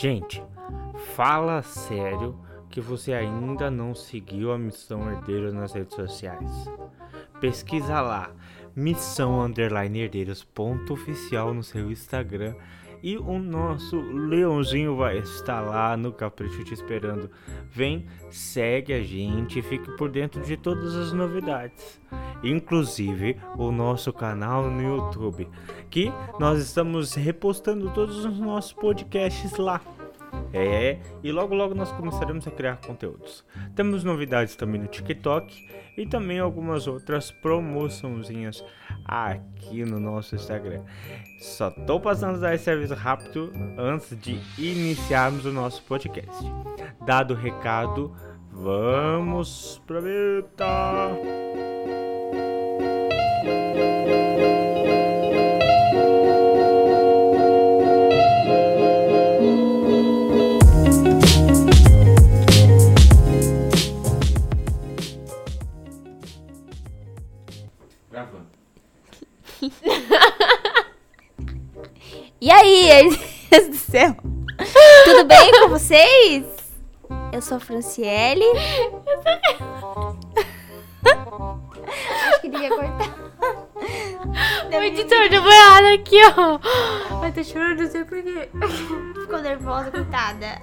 Gente, fala sério que você ainda não seguiu a Missão Herdeiros nas redes sociais. Pesquisa lá, missão underline herdeiros ponto oficial no seu Instagram e o nosso leãozinho vai estar lá no Capricho te esperando. Vem, segue a gente e fique por dentro de todas as novidades. Inclusive o nosso canal no YouTube, que nós estamos repostando todos os nossos podcasts lá. É, e logo logo nós começaremos a criar conteúdos. Temos novidades também no TikTok e também algumas outras promoçãozinhas aqui no nosso Instagram. Só tô passando dar esse serviço rápido antes de iniciarmos o nosso podcast. Dado o recado, vamos pra meta! E aí, Deus do céu? Tudo bem com vocês? Eu sou a Franciele. Acho que devia cortar. O editor deu uma errada aqui, ó. Ai, tá chorando, não sei porquê. Ficou nervosa, coitada.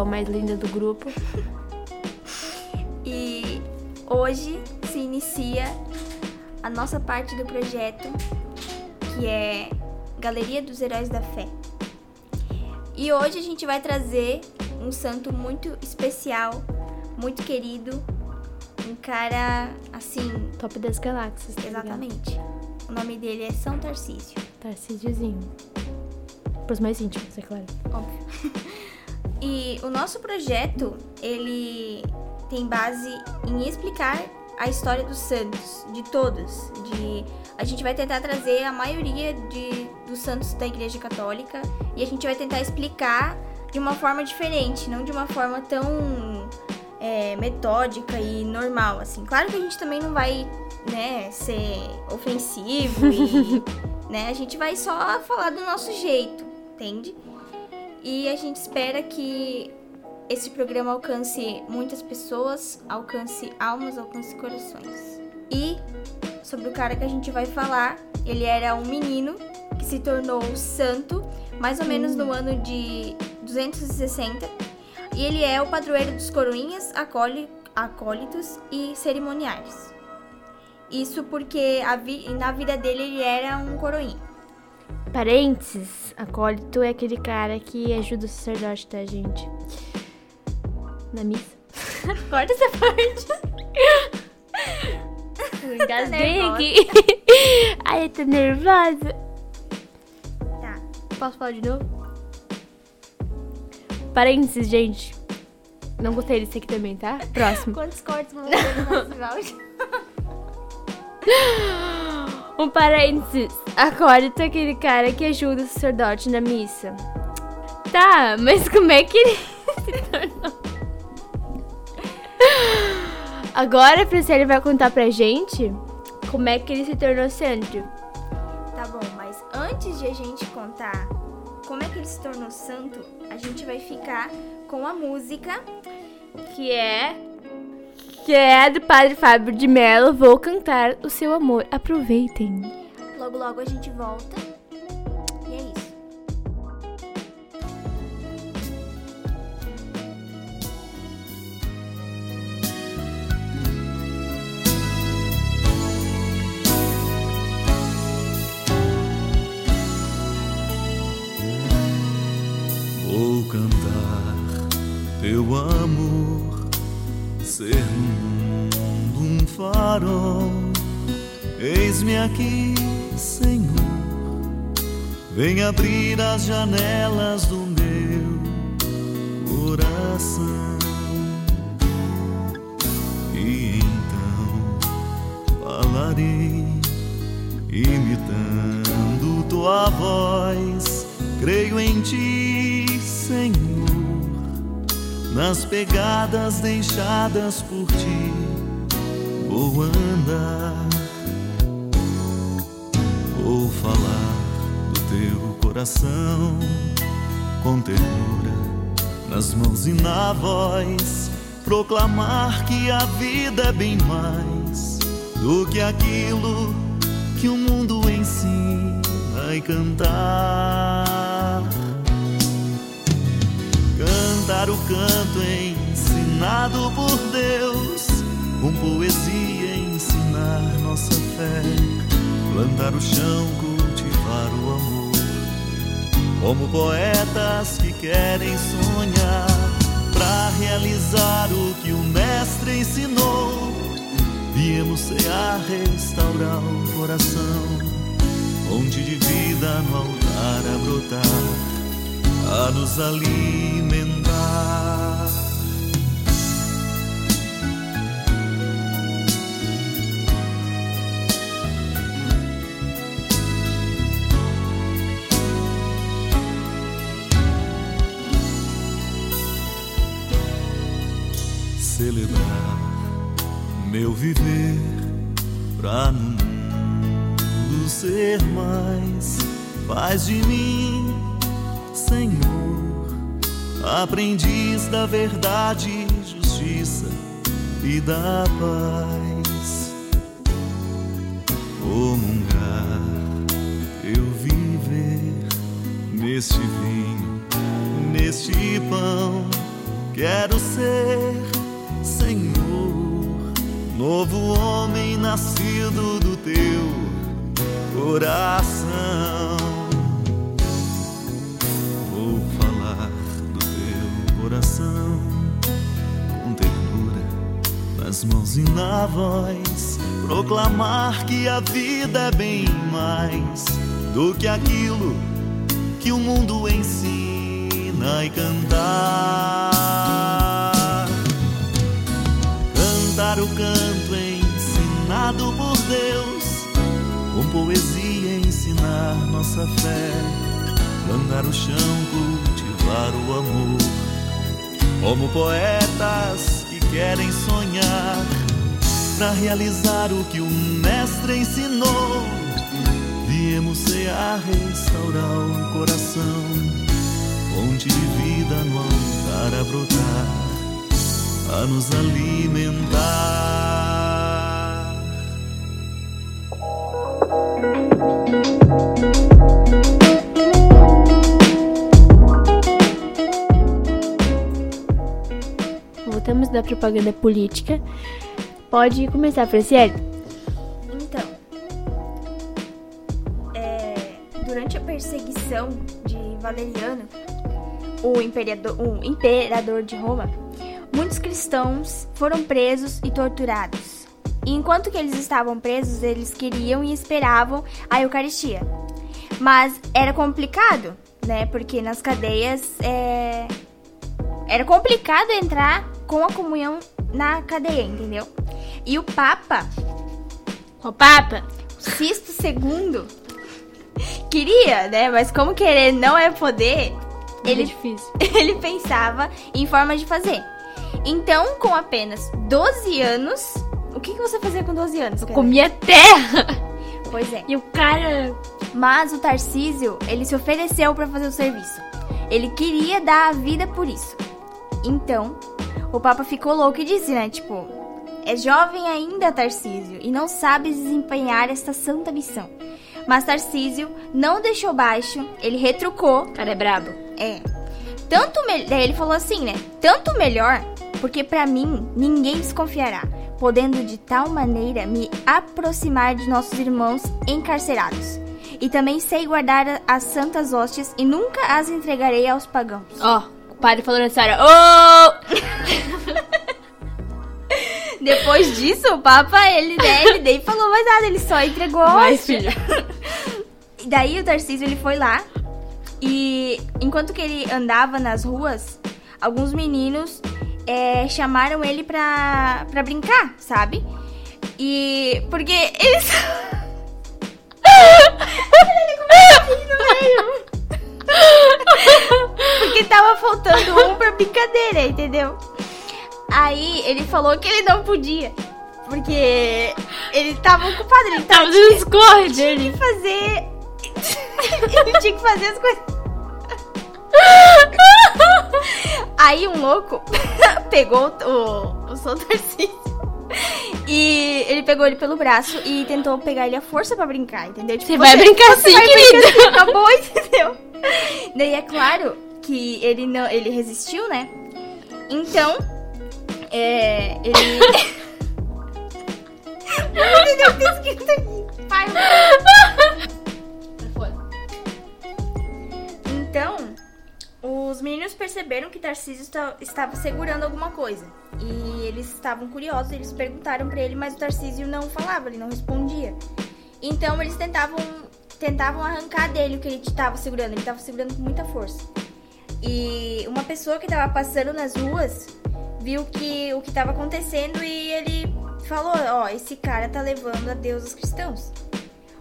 A mais linda do grupo. E hoje se inicia a nossa parte do projeto, que é Galeria dos Heróis da Fé. E hoje a gente vai trazer um santo muito especial, muito querido, um cara assim, Top das galáxias. tá ligado? exatamente. O nome dele é São Tarcísio, Tarcísiozinho. Pros mais íntimos, é claro. óbvio. e o nosso projeto, ele tem base em explicar a história dos santos, de todos. De, a gente vai tentar trazer a maioria de, dos santos da Igreja Católica e a gente vai tentar explicar de uma forma diferente, não de uma forma tão é, metódica e normal, assim. Claro que a gente também não vai, né, ser ofensivo e, né, a gente vai só falar do nosso jeito, entende? E a gente espera que esse programa alcance muitas pessoas, alcance almas, alcance corações. E sobre o cara que a gente vai falar, ele era um menino que se tornou santo mais ou menos no ano de 260. E ele é o padroeiro dos coroinhas, acóli- acólitos e cerimoniais. Isso porque vi- na vida dele ele era um coroinha. Parênteses, acólito é aquele cara que ajuda o sacerdote, tá, gente? Na missa. Corta essa parte. Eu engasguei nervosa. aqui. Ai, eu tô nervosa. Tá. Posso falar de novo? Parênteses, gente. Não gostei desse aqui também, tá? Próximo. Quantos cortes vão ter no nosso áudio? Um parênteses. Acólito é aquele cara que ajuda o sacerdote na missa. Tá, mas como é que ele se tornou? Agora a Franciele vai contar pra gente como é que ele se tornou santo. Tá bom, mas antes de a gente contar como é que ele se tornou santo, a gente vai ficar com a música. Que é. Que é do Padre Fábio de Mello. Vou cantar o seu amor. Aproveitem. Logo, logo a gente volta. Farol. Eis-me aqui, Senhor, vem abrir as janelas do meu coração. E então falarei, imitando tua voz Creio em ti, Senhor, nas pegadas deixadas por ti. Vou andar, vou falar do teu coração com ternura nas mãos e na voz, proclamar que a vida é bem mais do que aquilo que o mundo ensina e cantar. Cantar o canto ensinado por Deus, com poesia ensinar nossa fé, plantar o chão, cultivar o amor. Como poetas que querem sonhar, para realizar o que o Mestre ensinou Viemos cear, restaurar o coração, fonte de vida no altar a brotar, a nos alimentar. Celebrar meu viver pra no mundo ser mais. Faz de mim, Senhor, aprendiz da verdade, justiça e da paz. Comungar, eu viver neste vinho, neste pão, quero ser, Senhor novo homem nascido do teu coração. Vou falar do teu coração com ternura nas mãos e na voz, proclamar que a vida é bem mais do que aquilo que o mundo ensina e cantar. O canto ensinado por Deus, com poesia ensinar nossa fé, plantar o chão, cultivar o amor, como poetas que querem sonhar, para realizar o que o Mestre ensinou. Viemos cear, restaurar o coração, fonte de vida no altar a brotar a nos alimentar. Da propaganda política. Pode começar, Franciele. Então, é, durante a perseguição de Valeriano, o imperador, o imperador de Roma, muitos cristãos foram presos e torturados. E enquanto que eles estavam presos, eles queriam e esperavam a Eucaristia. Mas era complicado, né? Porque nas cadeias é... era complicado entrar com a comunhão na cadeia, entendeu? E o Papa, O Papa. Sisto II, queria, né? Mas como querer não é poder, Ele é ele difícil. ele pensava em formas de fazer. Então, com apenas 12 anos, o que, que você fazia com 12 anos? Karen? Comia terra. Pois é. E o cara. Mas o Tarcísio, ele se ofereceu para fazer o serviço. Ele queria dar a vida por isso. Então, o Papa ficou louco e disse, né? Tipo, é jovem ainda, Tarcísio, e não sabe desempenhar esta santa missão. Mas Tarcísio não deixou baixo, ele retrucou cara é brabo. É. Tanto me... Daí ele falou assim, né? Tanto melhor, porque pra mim ninguém desconfiará, podendo de tal maneira me aproximar de nossos irmãos encarcerados. E também sei guardar as santas hóstias e nunca as entregarei aos pagãos. Ó, o padre falou nessa hora. Ô! Depois disso, o Papa, ele, né, ele nem falou mais nada, ele só entregou a Vai, filha. E daí o Tarcísio ele foi lá e enquanto que ele andava nas ruas, alguns meninos é, chamaram ele pra, pra brincar, sabe? E porque eles. ele começou a rir no meio. Porque tava faltando um pra brincadeira, entendeu? Aí ele falou que ele não podia. Porque ele tava ocupado, ele tava, Tava no Discord. tinha que fazer. ele tinha que fazer as coisas. Aí um louco pegou o, o São Tarcísio e ele pegou ele pelo braço e tentou pegar ele à força pra brincar, entendeu? Tipo, Você vai brincar sim, vai querida. brincar assim, acabou, entendeu? Daí é claro que ele não, ele resistiu, né? Então, é, ele... O que tá escrito aqui. Pai, Então, os meninos perceberam que Tarcísio esta- estava segurando alguma coisa. E eles estavam curiosos, eles perguntaram pra ele, mas o Tarcísio não falava, ele não respondia. Então eles tentavam tentavam arrancar dele o que ele estava segurando, ele estava segurando com muita força. E uma pessoa que estava passando nas ruas viu que o que estava acontecendo e ele falou: "Ó, esse cara tá levando a Deus os cristãos".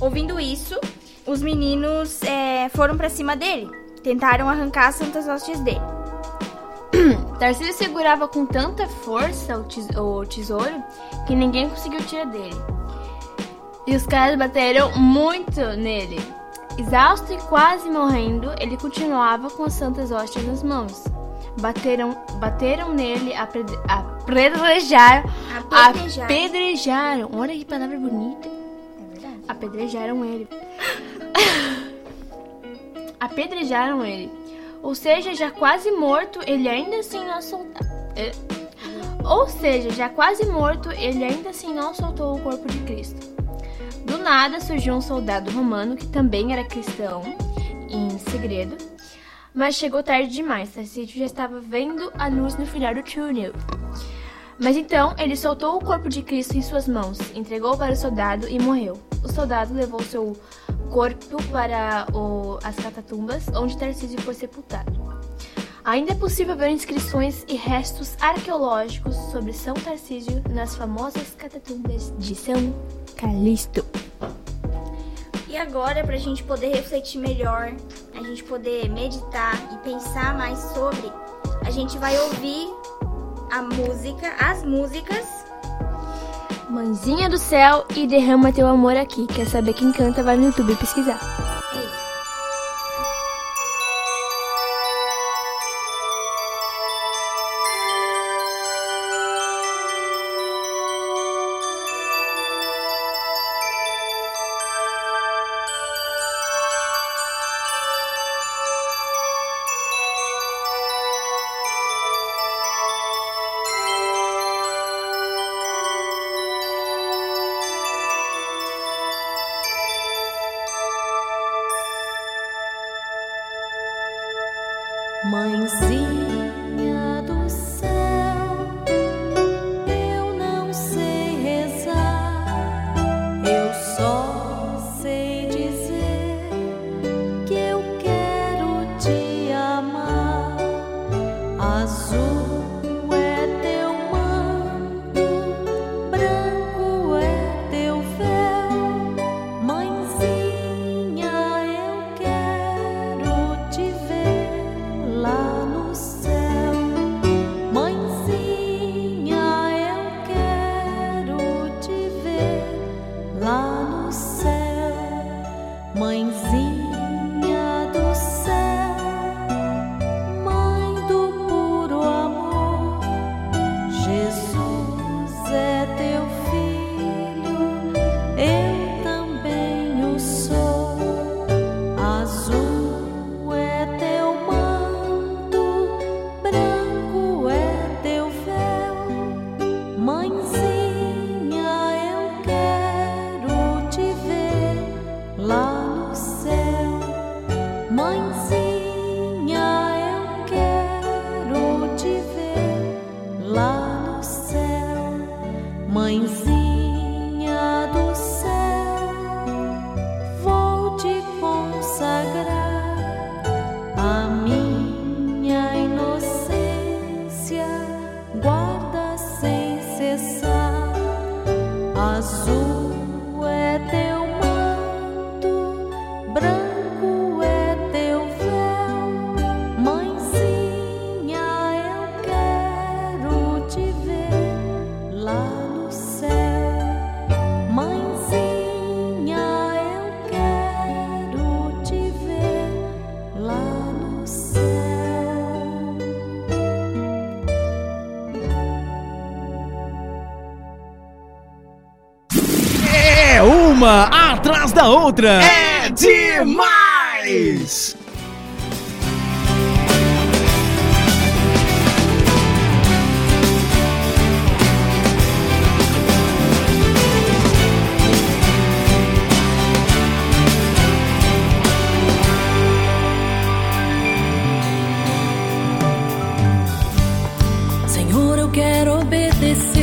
Ouvindo isso, os meninos é, foram pra cima dele, tentaram arrancar as santas hóstias dele. Tarcísio segurava com tanta força o, tes- o tesouro que ninguém conseguiu tirar dele. E os caras bateram muito nele. Exausto e quase morrendo, ele continuava com as santas hóstias nas mãos. Bateram, bateram nele, apedre- apedrejaram, Apedrejaram. apedrejaram. Olha que palavra bonita. É verdade. Apedrejaram ele. Apedrejaram ele. Ou seja, já quase morto, ele ainda assim não soltou. Ou seja, já quase morto, ele ainda assim não soltou o corpo de Cristo. Nada surgiu um soldado romano que também era cristão, em segredo, mas chegou tarde demais. Tarcísio já estava vendo a luz no final do túnel. Mas então ele soltou o corpo de Cristo em suas mãos, entregou para o soldado e morreu. O soldado levou seu corpo para o- as catatumbas, onde Tarcísio foi sepultado. Ainda é possível ver inscrições e restos arqueológicos sobre São Tarcísio nas famosas catatumbas de São Calixto. E agora, pra gente poder refletir melhor, a gente poder meditar e pensar mais sobre, a gente vai ouvir a música, as músicas. Mãezinha do céu e derrama teu amor aqui. Quer saber quem canta? Vai no YouTube pesquisar. Da outra. É demais! Senhor, eu quero obedecer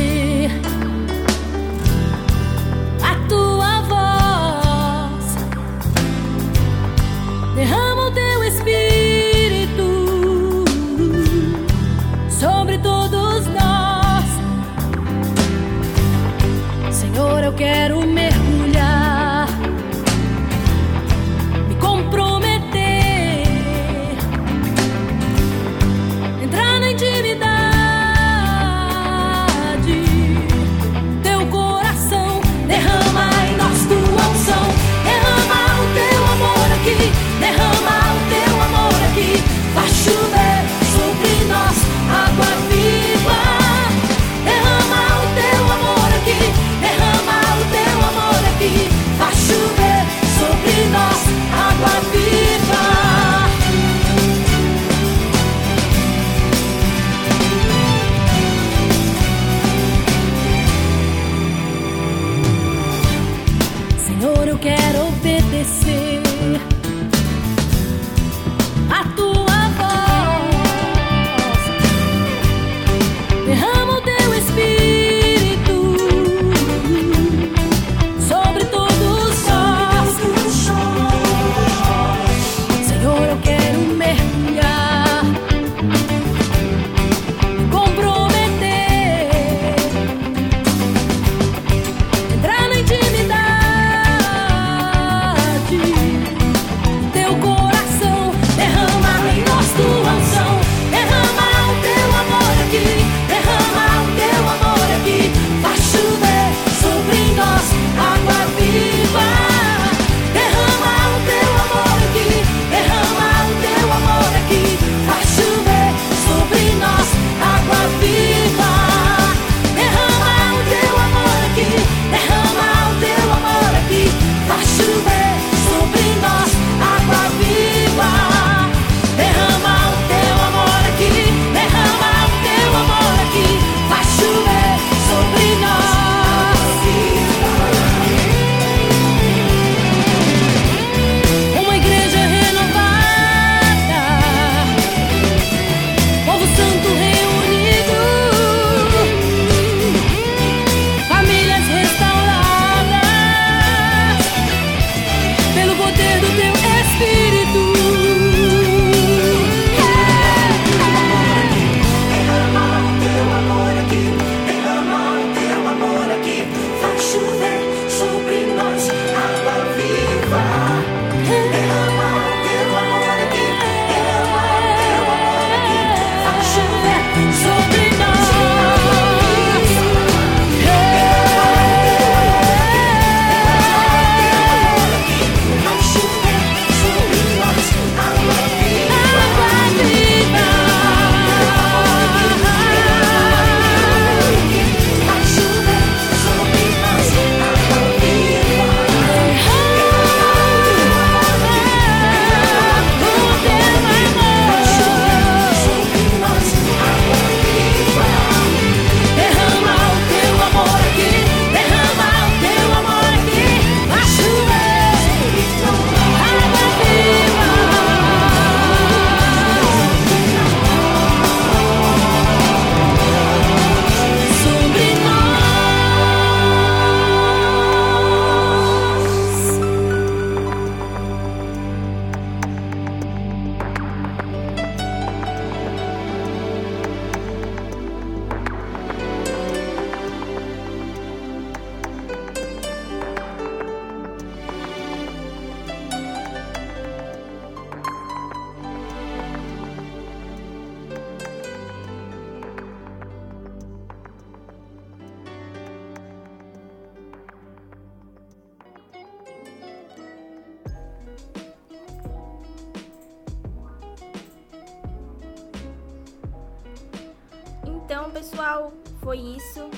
foi isso.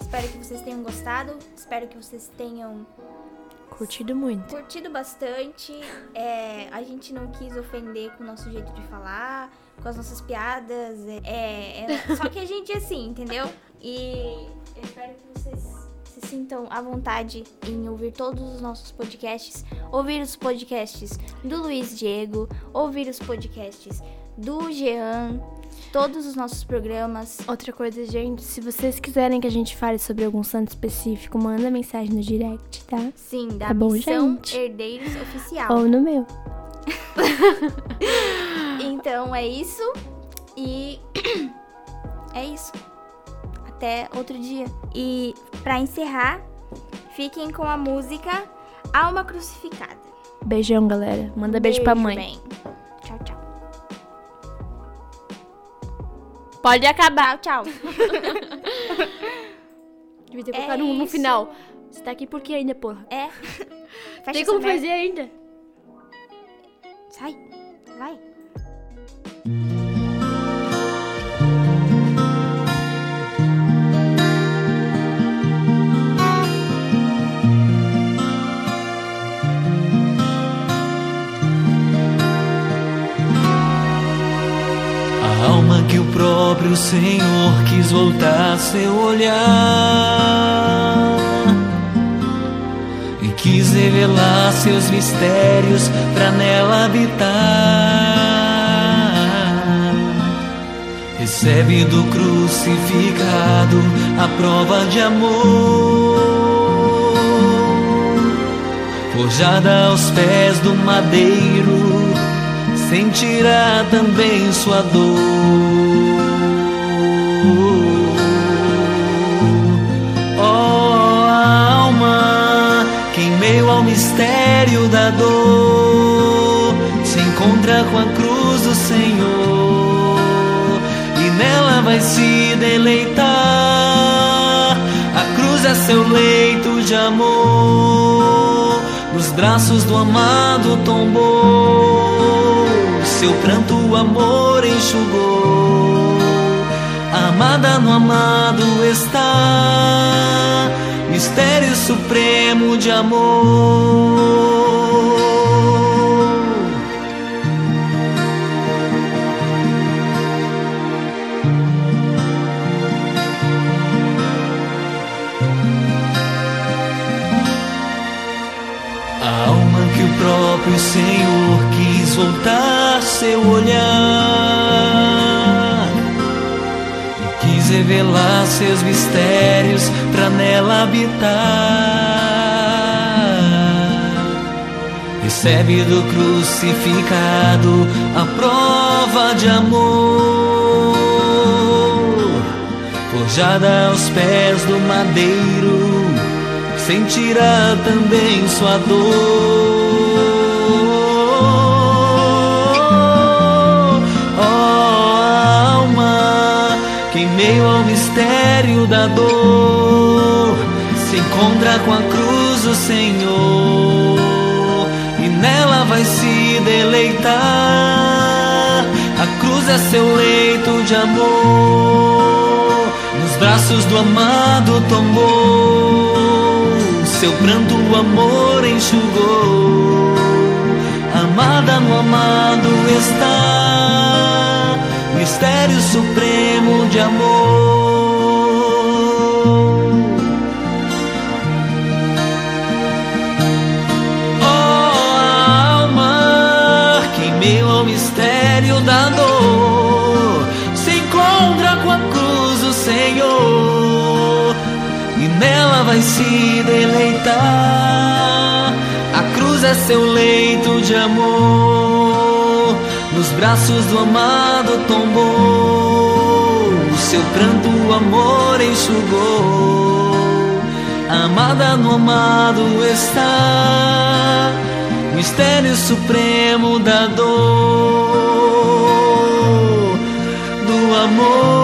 Espero que vocês tenham gostado. Espero que vocês tenham Curtido muito. curtido bastante. É, a gente não quis ofender com o nosso jeito de falar, com as nossas piadas. É, é- só que a gente é assim, entendeu? E eu espero que vocês se sintam à vontade em ouvir todos os nossos podcasts, ouvir os podcasts do Luiz Diego, ouvir os podcasts do Jean, todos os nossos programas. Outra coisa, gente, se vocês quiserem que a gente fale sobre algum santo específico, manda mensagem no direct, tá? Sim, da Tá bom, gente? Herdeiros Oficial. Ou no meu. Então é isso. E é isso. Até outro dia. E pra encerrar, fiquem com a música Alma Crucificada. Beijão, galera. Manda beijo, pra mãe. bem. Pode acabar. Tchau, tchau. Devia ter É colocado um no isso. final. Você tá aqui por quê ainda, porra? É. Fecha Tem como merda. fazer ainda? Sai. Vai. Próprio Senhor quis voltar seu olhar e quis revelar seus mistérios pra nela habitar. Recebe do crucificado a prova de amor forjada aos pés do madeiro, sentirá também sua dor. Mistério da dor se encontra com a cruz do Senhor e nela vai se deleitar. A cruz é seu leito de amor, nos braços do amado tombou. Seu pranto o amor enxugou. A amada no amado está, supremo de amor. A alma que o próprio Senhor quis voltar seu olhar revelar seus mistérios pra nela habitar. Recebe do crucificado a prova de amor, forjada aos pés do madeiro sentirá também sua dor. Mistério da dor se encontra com a cruz do Senhor e nela vai se deleitar. A cruz é seu leito de amor, nos braços do amado tombou. Seu pranto o amor enxugou. Amada no amado está, mistério supremo de amor. Mistério da dor se encontra com a cruz do Senhor e nela vai se deleitar. A cruz é seu leito de amor, nos braços do amado tombou. O seu pranto o amor enxugou. Amada no amado está, mistério supremo da dor, do amor.